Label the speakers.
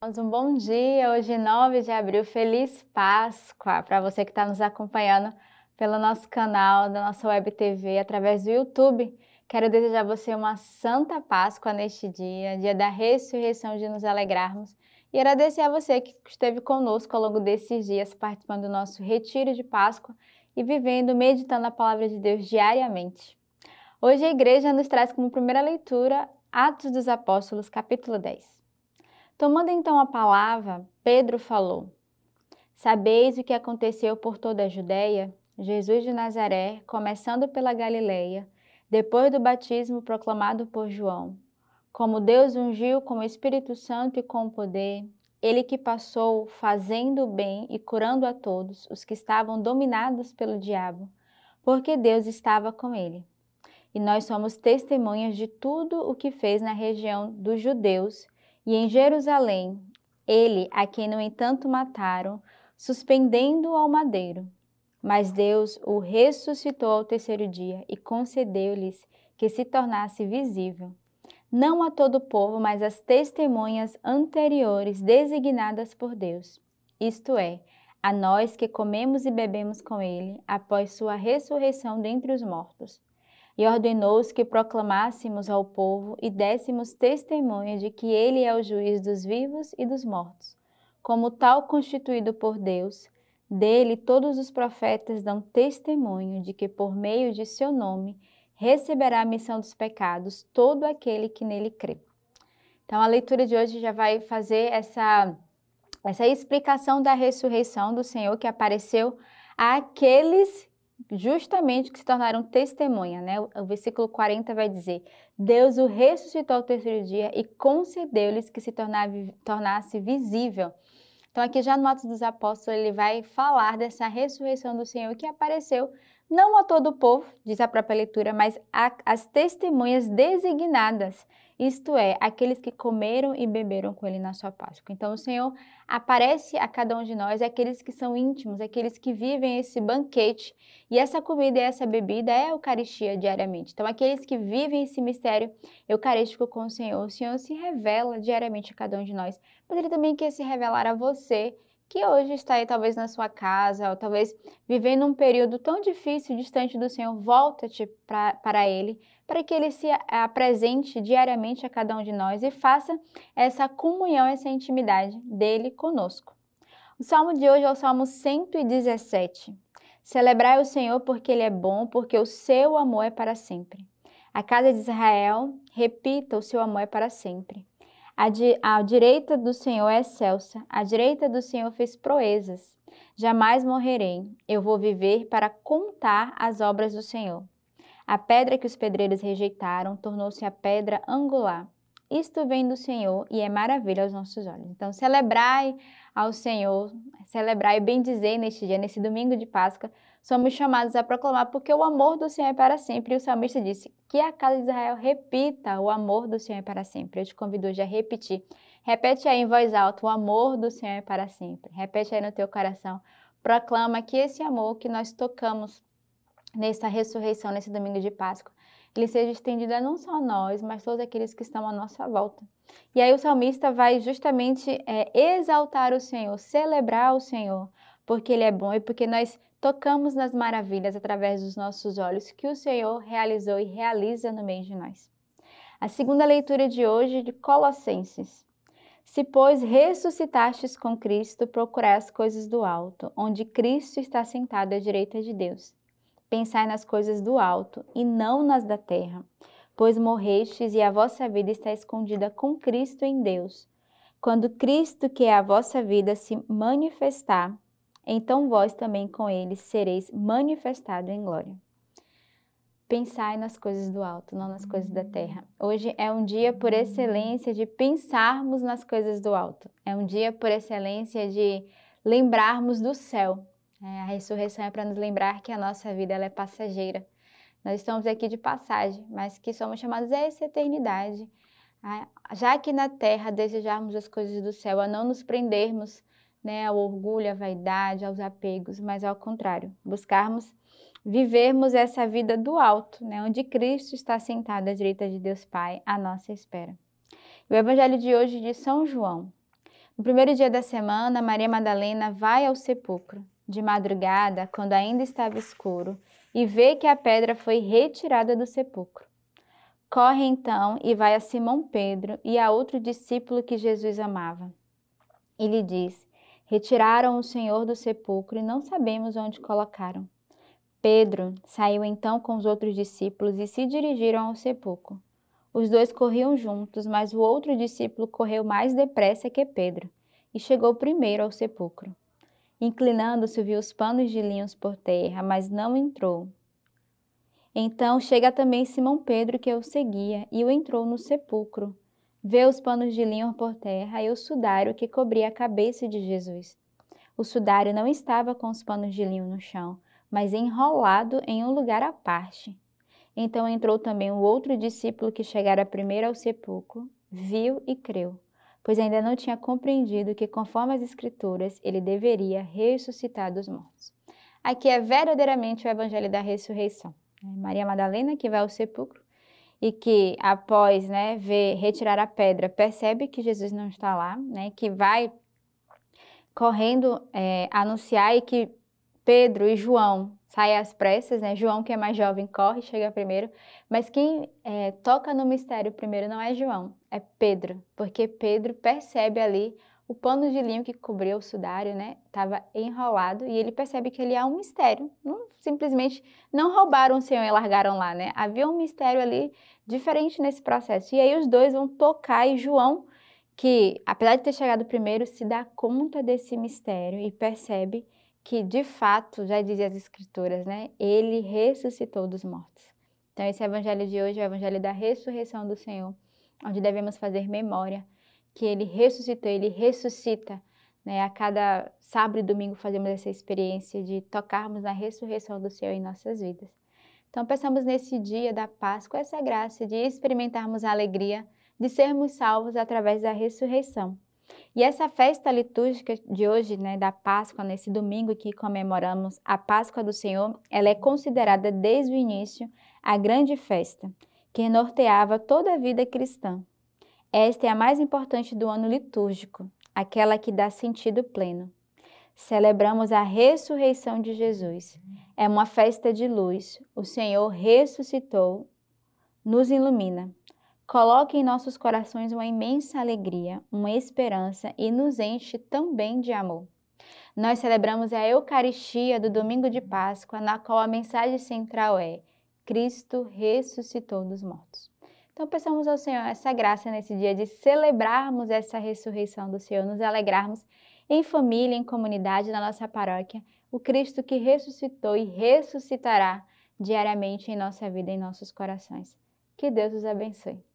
Speaker 1: Um bom dia, hoje 9 de abril, feliz Páscoa para você que está nos acompanhando pelo nosso canal, da nossa web TV, através do YouTube. Quero desejar a você uma santa Páscoa neste dia, dia da ressurreição, de nos alegrarmos. E agradecer a você que esteve conosco ao longo desses dias, participando do nosso retiro de Páscoa e vivendo, meditando a palavra de Deus diariamente. Hoje a igreja nos traz como primeira leitura Atos dos Apóstolos, capítulo 10. Tomando então a palavra, Pedro falou: Sabeis o que aconteceu por toda a Judéia? Jesus de Nazaré, começando pela Galileia, depois do batismo proclamado por João, como Deus ungiu com o Espírito Santo e com poder, ele que passou fazendo o bem e curando a todos os que estavam dominados pelo diabo, porque Deus estava com ele. E nós somos testemunhas de tudo o que fez na região dos judeus e em Jerusalém, ele, a quem no entanto mataram, suspendendo-o ao madeiro. Mas Deus o ressuscitou ao terceiro dia e concedeu-lhes que se tornasse visível, não a todo o povo, mas às testemunhas anteriores designadas por Deus, isto é, a nós que comemos e bebemos com ele após sua ressurreição dentre os mortos e ordenou-os que proclamássemos ao povo e dessemos testemunho de que ele é o juiz dos vivos e dos mortos. Como tal constituído por Deus, dele todos os profetas dão testemunho de que por meio de seu nome receberá a missão dos pecados todo aquele que nele crê. Então a leitura de hoje já vai fazer essa essa explicação da ressurreição do Senhor que apareceu àqueles justamente que se tornaram testemunha, né? O versículo 40 vai dizer: Deus o ressuscitou ao terceiro dia e concedeu-lhes que se tornasse visível. Então, aqui já no Atos dos Apóstolos, ele vai falar dessa ressurreição do Senhor que apareceu não a todo o povo, diz a própria leitura, mas às testemunhas designadas isto é, aqueles que comeram e beberam com ele na sua Páscoa. Então, o Senhor aparece a cada um de nós, aqueles que são íntimos, aqueles que vivem esse banquete. E essa comida e essa bebida é a Eucaristia diariamente. Então, aqueles que vivem esse mistério eucarístico com o Senhor, o Senhor se revela diariamente a cada um de nós. Mas Ele também quer se revelar a você que hoje está aí talvez na sua casa, ou talvez vivendo um período tão difícil, distante do Senhor, volta-te para Ele, para que Ele se apresente diariamente a cada um de nós e faça essa comunhão, essa intimidade dele conosco. O salmo de hoje é o Salmo 117. Celebrai o Senhor porque Ele é bom, porque o seu amor é para sempre. A casa de Israel, repita, o seu amor é para sempre. A, di a direita do Senhor é excelsa, a direita do Senhor fez proezas. Jamais morrerei, eu vou viver para contar as obras do Senhor. A pedra que os pedreiros rejeitaram tornou-se a pedra angular. Isto vem do Senhor e é maravilha aos nossos olhos. Então, celebrai ao Senhor, celebrai e bendizer neste dia, nesse domingo de Páscoa, somos chamados a proclamar, porque o amor do Senhor é para sempre. E o salmista disse que a casa de Israel repita: o amor do Senhor é para sempre. Eu te convido hoje a repetir. Repete aí em voz alta: o amor do Senhor é para sempre. Repete aí no teu coração. Proclama que esse amor que nós tocamos nessa ressurreição, nesse domingo de Páscoa, ele seja estendido a não só nós, mas todos aqueles que estão à nossa volta. E aí o salmista vai justamente é, exaltar o Senhor, celebrar o Senhor, porque Ele é bom e porque nós tocamos nas maravilhas através dos nossos olhos que o Senhor realizou e realiza no meio de nós. A segunda leitura de hoje de Colossenses. Se, pois, ressuscitastes com Cristo, procurai as coisas do alto, onde Cristo está sentado à direita de Deus. Pensai nas coisas do alto e não nas da terra, pois morrestes e a vossa vida está escondida com Cristo em Deus. Quando Cristo, que é a vossa vida, se manifestar, então vós também com eles sereis manifestado em glória. Pensai nas coisas do alto, não nas coisas da terra. Hoje é um dia por excelência de pensarmos nas coisas do alto. É um dia por excelência de lembrarmos do céu. É, a ressurreição é para nos lembrar que a nossa vida ela é passageira. Nós estamos aqui de passagem, mas que somos chamados a essa eternidade. Já aqui na terra, desejarmos as coisas do céu, a não nos prendermos né, ao orgulho, à vaidade, aos apegos, mas ao contrário, buscarmos vivermos essa vida do alto, né, onde Cristo está sentado à direita de Deus Pai, à nossa espera. O evangelho de hoje de São João. No primeiro dia da semana, Maria Madalena vai ao sepulcro, de madrugada, quando ainda estava escuro, e vê que a pedra foi retirada do sepulcro. Corre então e vai a Simão Pedro e a outro discípulo que Jesus amava. E lhe diz: Retiraram o Senhor do sepulcro e não sabemos onde colocaram. Pedro saiu então com os outros discípulos e se dirigiram ao sepulcro. Os dois corriam juntos, mas o outro discípulo correu mais depressa que Pedro e chegou primeiro ao sepulcro. Inclinando-se, viu os panos de linhos por terra, mas não entrou. Então chega também Simão Pedro, que o seguia, e o entrou no sepulcro. Vê os panos de linho por terra e o sudário que cobria a cabeça de Jesus. O sudário não estava com os panos de linho no chão, mas enrolado em um lugar à parte. Então entrou também o outro discípulo que chegara primeiro ao sepulcro, viu e creu, pois ainda não tinha compreendido que, conforme as Escrituras, ele deveria ressuscitar dos mortos. Aqui é verdadeiramente o evangelho da ressurreição. Né? Maria Madalena, que vai ao sepulcro e que, após né, ver retirar a pedra, percebe que Jesus não está lá, né, que vai correndo é, anunciar e que Pedro e João saem às pressas, né? João, que é mais jovem, corre, chega primeiro. Mas quem é, toca no mistério primeiro não é João, é Pedro, porque Pedro percebe ali o pano de linho que cobriu o sudário, né? Estava enrolado e ele percebe que ele há um mistério. Não, simplesmente não roubaram o Senhor e largaram lá, né? Havia um mistério ali diferente nesse processo. E aí os dois vão tocar e João, que apesar de ter chegado primeiro, se dá conta desse mistério e percebe que de fato, já dizem as escrituras, né? Ele ressuscitou dos mortos. Então esse evangelho de hoje é o evangelho da ressurreição do Senhor, onde devemos fazer memória que ele ressuscitou, ele ressuscita. Né? A cada sábado e domingo fazemos essa experiência de tocarmos na ressurreição do Senhor em nossas vidas. Então, pensamos nesse dia da Páscoa essa graça de experimentarmos a alegria de sermos salvos através da ressurreição. E essa festa litúrgica de hoje, né, da Páscoa, nesse domingo que comemoramos a Páscoa do Senhor, ela é considerada desde o início a grande festa que norteava toda a vida cristã. Esta é a mais importante do ano litúrgico, aquela que dá sentido pleno. Celebramos a ressurreição de Jesus. É uma festa de luz. O Senhor ressuscitou, nos ilumina. Coloque em nossos corações uma imensa alegria, uma esperança e nos enche também de amor. Nós celebramos a Eucaristia do domingo de Páscoa, na qual a mensagem central é: Cristo ressuscitou dos mortos. Então, peçamos ao Senhor essa graça nesse dia de celebrarmos essa ressurreição do Senhor, nos alegrarmos em família, em comunidade, na nossa paróquia, o Cristo que ressuscitou e ressuscitará diariamente em nossa vida, em nossos corações. Que Deus os abençoe.